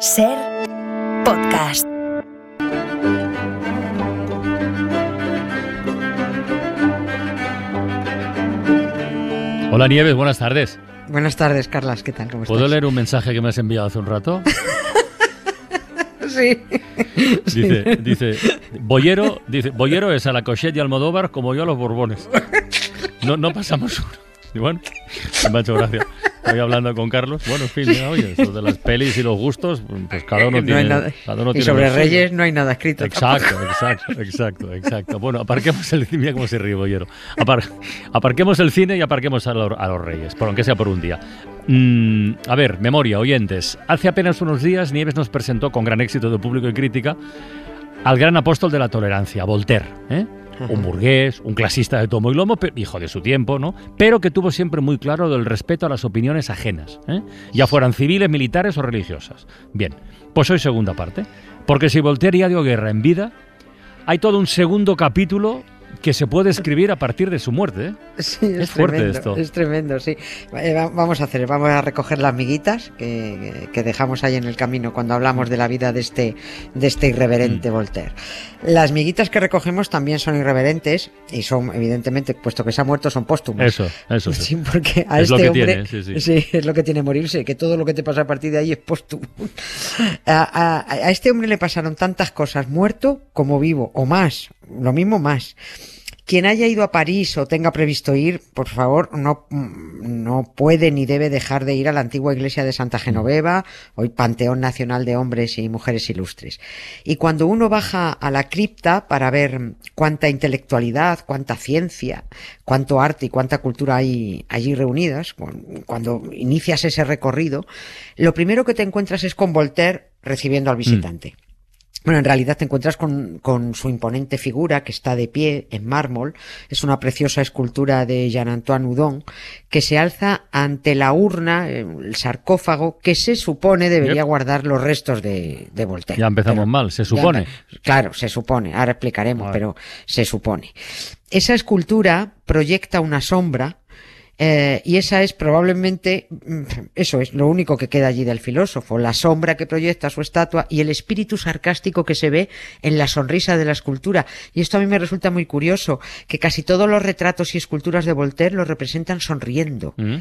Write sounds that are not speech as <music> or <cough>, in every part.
Ser podcast. Hola Nieves, buenas tardes. Buenas tardes, Carlas, ¿qué tal? ¿Cómo ¿Puedo leer un mensaje que me has enviado hace un rato? <laughs> Sí. Dice, dice, Boyero, dice, Boyero es a la Cochet y Almodóvar como yo a los Borbones. No, no pasamos uno. Y bueno, me ha hecho gracia. Estoy hablando con Carlos. Bueno, en fin, ya, oye, eso de las pelis y los gustos, pues cada uno No tiene. nada- cada uno y tiene sobre lo suyo. Reyes no hay nada escrito. Exacto, exacto, exacto, exacto. Bueno, aparquemos el cine, mira cómo se ríe Bollero. Apar- aparquemos el cine y aparquemos a, lo- a los reyes, por aunque sea por un día. Mm, a ver, memoria, oyentes. Hace apenas unos días Nieves nos presentó con gran éxito de público y crítica al gran apóstol de la tolerancia, Voltaire. ¿eh? Un burgués, un clasista de tomo y lomo, hijo de su tiempo, ¿no? Pero que tuvo siempre muy claro del respeto a las opiniones ajenas, ¿eh? ya fueran civiles, militares o religiosas. Bien, pues hoy segunda parte. Porque si Voltaire ya dio guerra en vida, hay todo un segundo capítulo que se puede escribir a partir de su muerte. ¿eh? <laughs> Sí, es, Es fuerte tremendo, esto. Es tremendo, sí. Eh, va- vamos a hacer, vamos a recoger las miguitas que, que dejamos ahí en el camino cuando hablamos de la vida de este, de este Mm. irreverente Voltaire. Las miguitas que recogemos también son irreverentes y son, evidentemente, puesto que se ha muerto, son póstumas. Eso, eso. sí. <laughs> Sí, porque a Es lo este que hombre tiene, sí, sí. es lo que tiene morirse, que todo lo que te pasa a partir de ahí es póstumo. <laughs> A, a- a este hombre le pasaron tantas cosas, muerto como vivo, o más, lo mismo más. Quien haya ido a París o tenga previsto ir, por favor, no, no puede ni debe dejar de ir a la antigua iglesia de Santa Genoveva, hoy Panteón Nacional de Hombres y Mujeres Ilustres. Y cuando uno baja a la cripta para ver cuánta intelectualidad, cuánta ciencia, cuánto arte y cuánta cultura hay allí reunidas, cu- cuando inicias ese recorrido, lo primero que te encuentras es con Voltaire recibiendo al visitante. Bueno, en realidad te encuentras con, con su imponente figura que está de pie en mármol. Es una preciosa escultura de Jean-Antoine Houdon que se alza ante la urna, el sarcófago, que se supone debería Yep. guardar los restos de, de Voltaire. Ya empezamos Pero- mal, se supone. claro, se supone. Ahora explicaremos, pero se supone. Esa escultura proyecta una sombra eh, y esa es probablemente, mm, eso es lo único que queda allí del filósofo, la sombra que proyecta su estatua y el espíritu sarcástico que se ve en la sonrisa de la escultura. Y esto a mí me resulta muy curioso, que casi todos los retratos y esculturas de Voltaire lo representan sonriendo. Mm.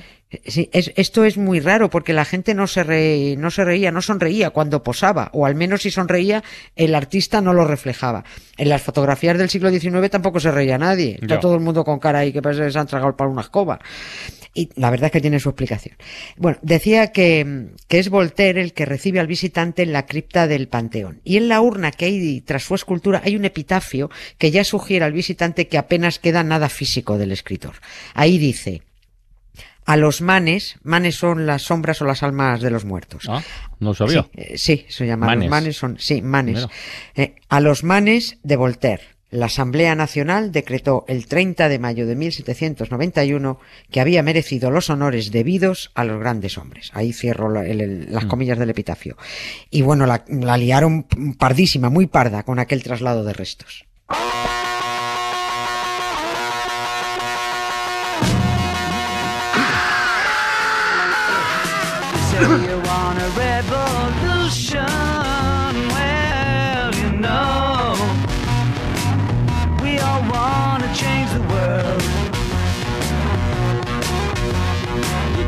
Sí, es- esto es muy raro porque la gente no se, re- no se reía, no sonreía cuando posaba, o al menos si sonreía, el artista no lo reflejaba. En las fotografías del siglo XIX tampoco se reía nadie. Está todo el mundo con cara ahí que parece que se han tragado para una escoba. Y la verdad es que tiene su explicación. Bueno, decía que, que es Voltaire el que recibe al visitante en la cripta del Panteón. Y en la urna que hay tras su escultura hay un epitafio que ya sugiere al visitante que apenas queda nada físico del escritor. Ahí dice, a los manes, manes son las sombras o las almas de los muertos. Ah, no sabía. Sí, eh, sí, se llama. Manes. Los manes son, sí, manes. Eh, a los manes de Voltaire. La Asamblea Nacional decretó el 30 de mayo de 1791 que había merecido los honores debidos a los grandes hombres. Ahí cierro la- el- el- Mm. las comillas del epitafio. Y bueno, la, la liaron pardísima, muy parda, con aquel traslado de restos.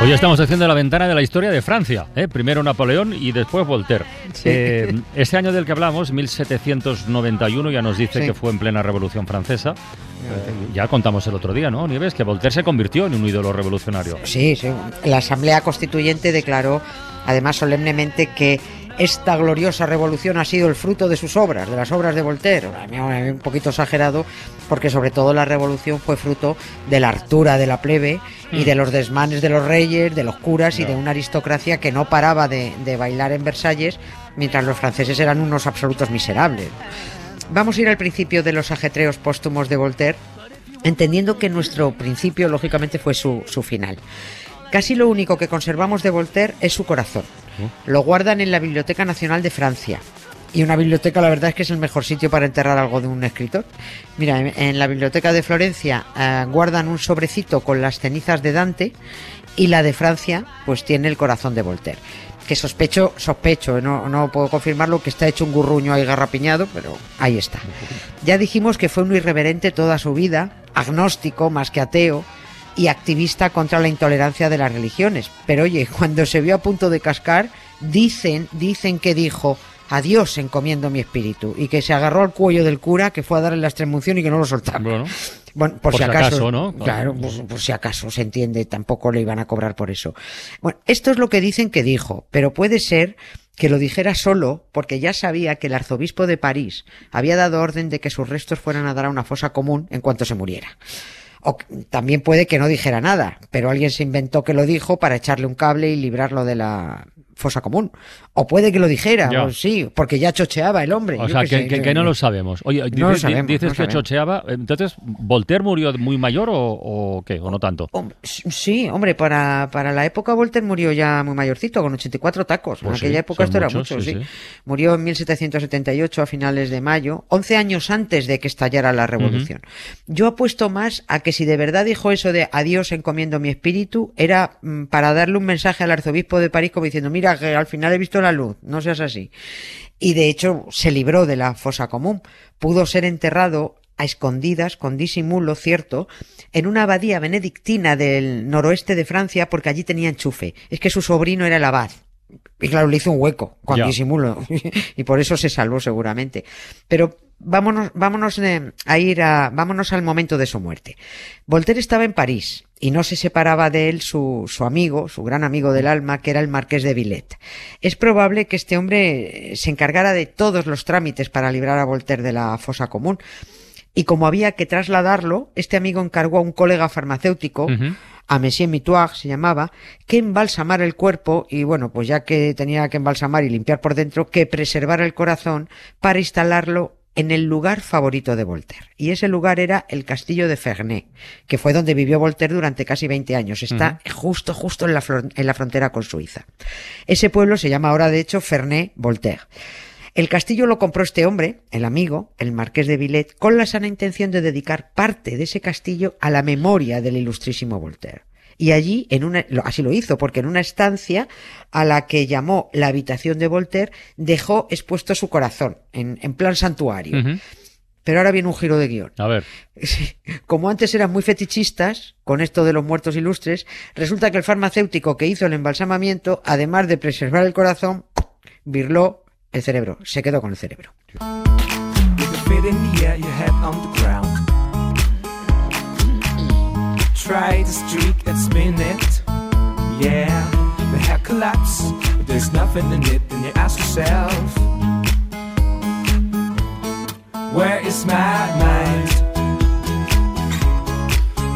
Hoy estamos haciendo la ventana de la historia de Francia. ¿eh? Primero Napoleón y después Voltaire. Eh, ese año del que hablamos, 1791, ya nos dice Sí. que fue en plena Revolución Francesa. Eh, ya contamos el otro día, ¿no, Nieves? Que Voltaire se convirtió en un ídolo revolucionario. Sí, sí. La Asamblea Constituyente declaró, además solemnemente, que esta gloriosa revolución ha sido el fruto de sus obras, de las obras de Voltaire. Un poquito exagerado, porque sobre todo la revolución fue fruto de la hartura de la plebe y de los desmanes de los reyes, de los curas y de una aristocracia que no paraba de, de bailar en Versalles, mientras los franceses eran unos absolutos miserables. vamos a ir al principio de los ajetreos póstumos de Voltaire, entendiendo que nuestro principio, lógicamente, fue su, su final. Casi lo único que conservamos de Voltaire es su corazón. Lo guardan en la Biblioteca Nacional de Francia. Y una biblioteca, la verdad es que es el mejor sitio para enterrar algo de un escritor. Mira, en, en la Biblioteca de Florencia eh, guardan un sobrecito con las cenizas de Dante y la de Francia, pues tiene el corazón de Voltaire. Que sospecho, sospecho, no, no puedo confirmarlo, que está hecho un gurruño ahí garrapiñado, pero ahí está. Ya dijimos que fue un irreverente toda su vida, agnóstico más que ateo, y activista contra la intolerancia de las religiones. Pero oye, <laughs> cuando se vio a punto de cascar, dicen, dicen que dijo, a Dios encomiendo mi espíritu, y que se agarró al cuello del cura, que fue a darle la extremunción y que no lo soltaba. Bueno, <laughs> Bueno, por, Por si si acaso, acaso, ¿no? Claro, por, por si acaso se entiende, tampoco le iban a cobrar por eso. Bueno, esto es lo que dicen que dijo, pero puede ser que lo dijera solo porque ya sabía que el arzobispo de París había dado orden de que sus restos fueran a dar a una fosa común en cuanto se muriera. O también puede que no dijera nada, pero alguien se inventó que lo dijo para echarle un cable y librarlo de la fosa común. O puede que lo dijera, o sí, porque ya chocheaba el hombre. o yo sea, que, sé, que- no lo sabemos. Oye, dices, No lo di- sabemos, dices no lo que sabemos. chocheaba. Entonces, ¿Voltaire murió muy mayor o, o qué? ¿O no tanto? Hom- Sí, hombre, para, para la época Voltaire murió ya muy mayorcito, con 84 tacos. en Pues sí, aquella época esto era mucho, sí, sí. sí. Murió en 1778, a finales de mayo, 11 años antes de que estallara la revolución. Yo apuesto más a que si de verdad dijo eso de adiós encomiendo mi espíritu, era mm, para darle un mensaje al arzobispo de París como diciendo, mira, que al final he visto la luz, no seas así. Y de hecho se libró de la fosa común. Pudo ser enterrado a escondidas, con disimulo, cierto, en una abadía benedictina del noroeste de Francia porque allí tenía enchufe. Es que su sobrino era el abad. Y claro, le hizo un hueco con Ya. disimulo. <laughs> y por eso se salvó seguramente. Pero vámonos, vámonos eh, a ir a, vámonos al momento de su muerte. Voltaire estaba en París y no se separaba de él su, su amigo, su gran amigo del alma, que era el marqués de Villette. Es probable que este hombre eh, se encargara de todos los trámites para librar a Voltaire de la fosa común. Y como había que trasladarlo, este amigo encargó a un colega farmacéutico, a Monsieur Mitoir se llamaba, que embalsamara el cuerpo y bueno, pues ya que tenía que embalsamar y limpiar por dentro, que preservara el corazón para instalarlo en el lugar favorito de Voltaire. Y ese lugar era el castillo de Ferney, que fue donde vivió Voltaire durante casi 20 años. Está justo, justo en la, fron- en la frontera con Suiza. Ese pueblo se llama ahora, de hecho, Ferney-Voltaire. El castillo lo compró este hombre, el amigo, el marqués de Villette, con la sana intención de dedicar parte de ese castillo a la memoria del ilustrísimo Voltaire. Y allí, en una, así lo hizo, porque en una estancia a la que llamó la habitación de Voltaire, dejó expuesto su corazón, en, en plan santuario. Pero ahora viene un giro de guion. A ver. Sí. Como antes eran muy fetichistas con esto de los muertos ilustres, resulta que el farmacéutico que hizo el embalsamamiento, además de preservar el corazón, birló el cerebro. Se quedó con el cerebro. Try to streak and spin it. Yeah, the hair collapse. But there's nothing in it, then you ask yourself, Where is my mind?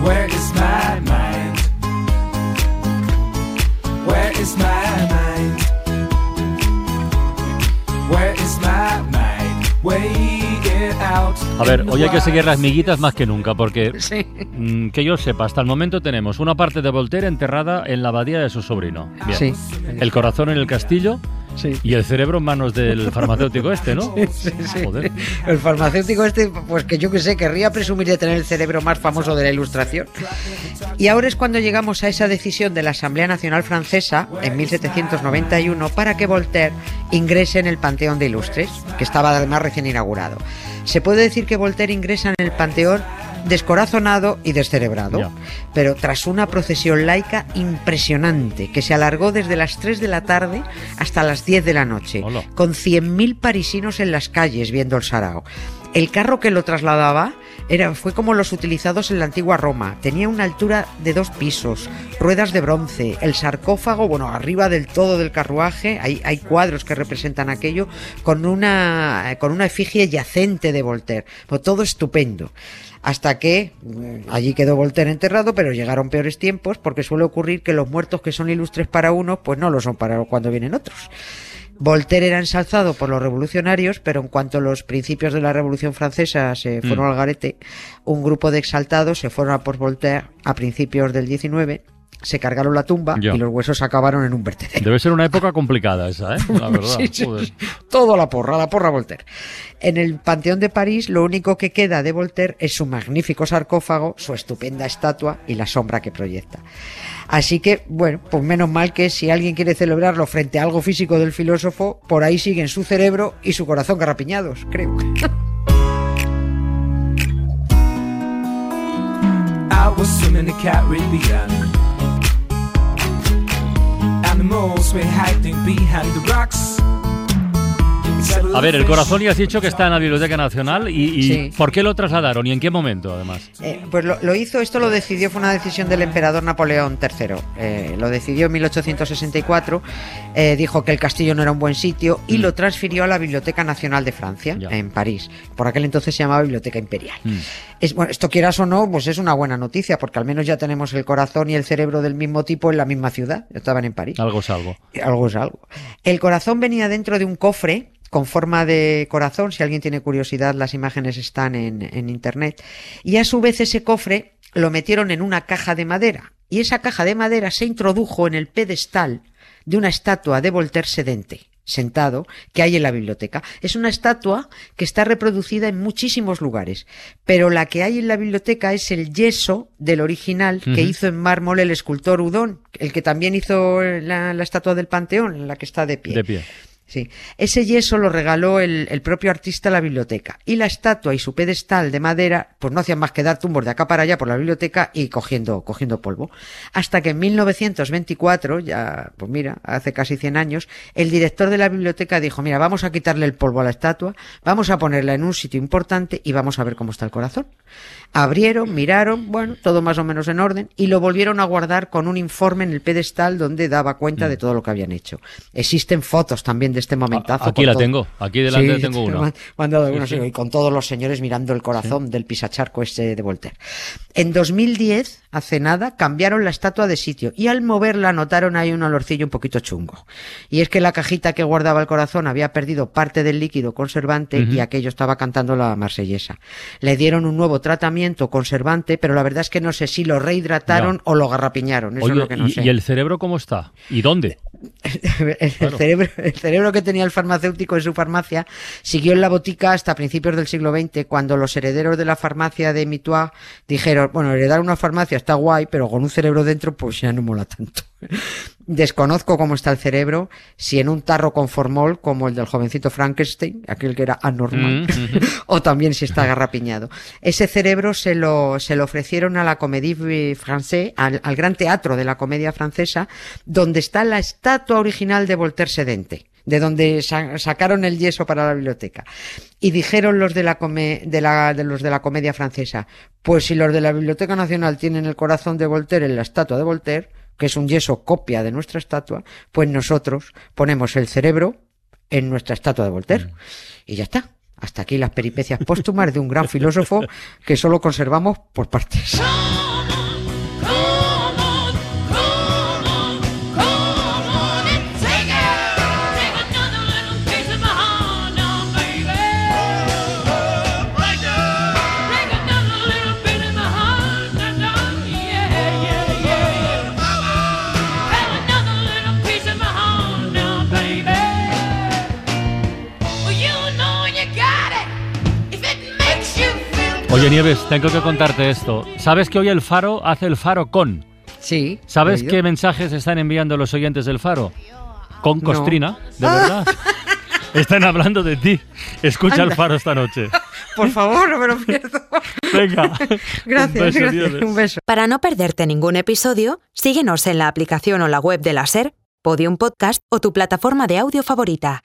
Where is my mind? Where is my mind? Where is my mind? Weigh it out. A ver, hoy hay que seguir las miguitas más que nunca, porque <laughs> Sí. mm, que yo sepa, hasta el momento tenemos una parte de Voltaire enterrada en la abadía de su sobrino. Bien. Sí. El corazón en el castillo Sí. y el cerebro en manos del <laughs> farmacéutico este, ¿no? Joder. El farmacéutico este, pues que yo que sé, querría presumir de tener el cerebro más famoso de la ilustración. Y ahora es cuando llegamos a esa decisión de la Asamblea Nacional Francesa, en 1791, para que Voltaire ingrese en el Panteón de Ilustres, que estaba además recién inaugurado. Se puede decir que Voltaire ingresa en el Panteón descorazonado y descerebrado, pero tras una procesión laica impresionante que se alargó desde las 3 de la tarde hasta las 10 de la noche, Hola. con 100.000 parisinos en las calles viendo el sarao. El carro que lo trasladaba era, fue como los utilizados en la antigua Roma. Tenía una altura de dos pisos, ruedas de bronce, el sarcófago, bueno, arriba del todo del carruaje, hay, hay cuadros que representan aquello, con una, con una efigie yacente de Voltaire. Pues todo estupendo. Hasta que mm, allí quedó Voltaire enterrado, pero llegaron peores tiempos porque suele ocurrir que los muertos que son ilustres para unos, pues no lo son para cuando vienen otros. Voltaire era ensalzado por los revolucionarios, pero en cuanto los principios de la Revolución Francesa se fueron Mm. al garete, un grupo de exaltados se fueron a por Voltaire a principios del 19, se cargaron la tumba Ya. y los huesos acabaron en un vertedero. Debe ser una <laughs> época complicada esa, ¿eh? La verdad. Sí, sí, joder. sí. Todo la porra, la porra Voltaire. En el Panteón de París, lo único que queda de Voltaire es su magnífico sarcófago, su estupenda estatua y la sombra que proyecta. Así que, bueno, pues menos mal que si alguien quiere celebrarlo frente a algo físico del filósofo, por ahí siguen su cerebro y su corazón garrapiñados, creo. <laughs> I was swimming the Caribbean. Animals were hiding behind the rocks. A ver, el corazón ya has dicho que está en la Biblioteca Nacional y, y Sí. ¿por qué lo trasladaron y en qué momento además? Eh, pues lo, lo hizo, esto lo decidió, fue una decisión del emperador Napoleón III. Eh, lo decidió en 1864, eh, dijo que el castillo no era un buen sitio y Mm. lo transfirió a la Biblioteca Nacional de Francia, Ya. en París. Por aquel entonces se llamaba Biblioteca Imperial. Mm. Es, bueno, esto quieras o no, pues es una buena noticia, porque al menos ya tenemos el corazón y el cerebro del mismo tipo en la misma ciudad. Estaban en París. Algo es algo. Algo es algo. El corazón venía dentro de un cofre con forma de corazón. Si alguien tiene curiosidad, las imágenes están en, en internet. Y a su vez ese cofre lo metieron en una caja de madera. Y esa caja de madera se introdujo en el pedestal de una estatua de Voltaire sedente sentado que hay en la biblioteca. Es una estatua que está reproducida en muchísimos lugares, pero la que hay en la biblioteca es el yeso del original que hizo en mármol el escultor Udón, el que también hizo la, la estatua del Panteón, la que está de pie. De pie. Sí. Ese yeso lo regaló el, el propio artista a la biblioteca. Y la estatua y su pedestal de madera, pues no hacían más que dar tumbos de acá para allá por la biblioteca y cogiendo, cogiendo polvo. Hasta que en 1924, ya, pues mira, hace casi 100 años, el director de la biblioteca dijo, mira, vamos a quitarle el polvo a la estatua, vamos a ponerla en un sitio importante y vamos a ver cómo está el corazón. Abrieron, miraron, bueno, todo más o menos en orden, y lo volvieron a guardar con un informe en el pedestal donde daba cuenta de todo lo que habían hecho. Existen fotos también de este momentazo. Aquí la todo- tengo, aquí delante Sí, tengo <laughs> mandado Sí, sí, sí. y con todos los señores mirando el corazón del pisacharco ese de Voltaire. En 2010, hace nada, cambiaron la estatua de sitio y al moverla notaron ahí un olorcillo un poquito chungo. Y es que la cajita que guardaba el corazón había perdido parte del líquido conservante y aquello estaba cantando la marsellesa. Le dieron un nuevo tratamiento conservante, pero la verdad es que no sé si lo rehidrataron o lo garrapiñaron. Eso Oye, es lo que no ¿y, sé. y el cerebro cómo está? ¿Y dónde? El, Claro. cerebro, el cerebro que tenía el farmacéutico en su farmacia siguió en la botica hasta principios del siglo XX, cuando los herederos de la farmacia de Mitois dijeron, bueno, heredar una farmacia está guay, pero con un cerebro dentro pues ya no mola tanto. Desconozco cómo está el cerebro, si en un tarro con formol, como el del jovencito Frankenstein, aquel que era anormal, Mm, <laughs> o también si está agarrapiñado. Ese cerebro se lo, se lo ofrecieron a la Comédie Française, al, al gran teatro de la comedia francesa, donde está la estatua original de Voltaire sedente de donde sa- sacaron el yeso para la biblioteca. Y dijeron los de la, come- de, la, de los de la comedia francesa, pues si los de la Biblioteca Nacional tienen el corazón de Voltaire en la estatua de Voltaire, que es un yeso copia de nuestra estatua, pues nosotros ponemos el cerebro en nuestra estatua de Voltaire. Y ya está. Hasta aquí las peripecias póstumas de un gran filósofo que solo conservamos por partes. Oye, Nieves, tengo que contarte esto. ¿Sabes que hoy el Faro hace el Faro con? Sí. ¿Sabes qué mensajes están enviando los oyentes del Faro? Con No. costrina, de verdad. <laughs> Están hablando de ti. Escucha el. Faro esta noche. Por favor, no me lo pierdo. <laughs> Venga. <laughs> Gracias, Un beso, gracias. Nieves. Un beso. Para no perderte ningún episodio, síguenos en la aplicación o la web de la SER, Podium Podcast o tu plataforma de audio favorita.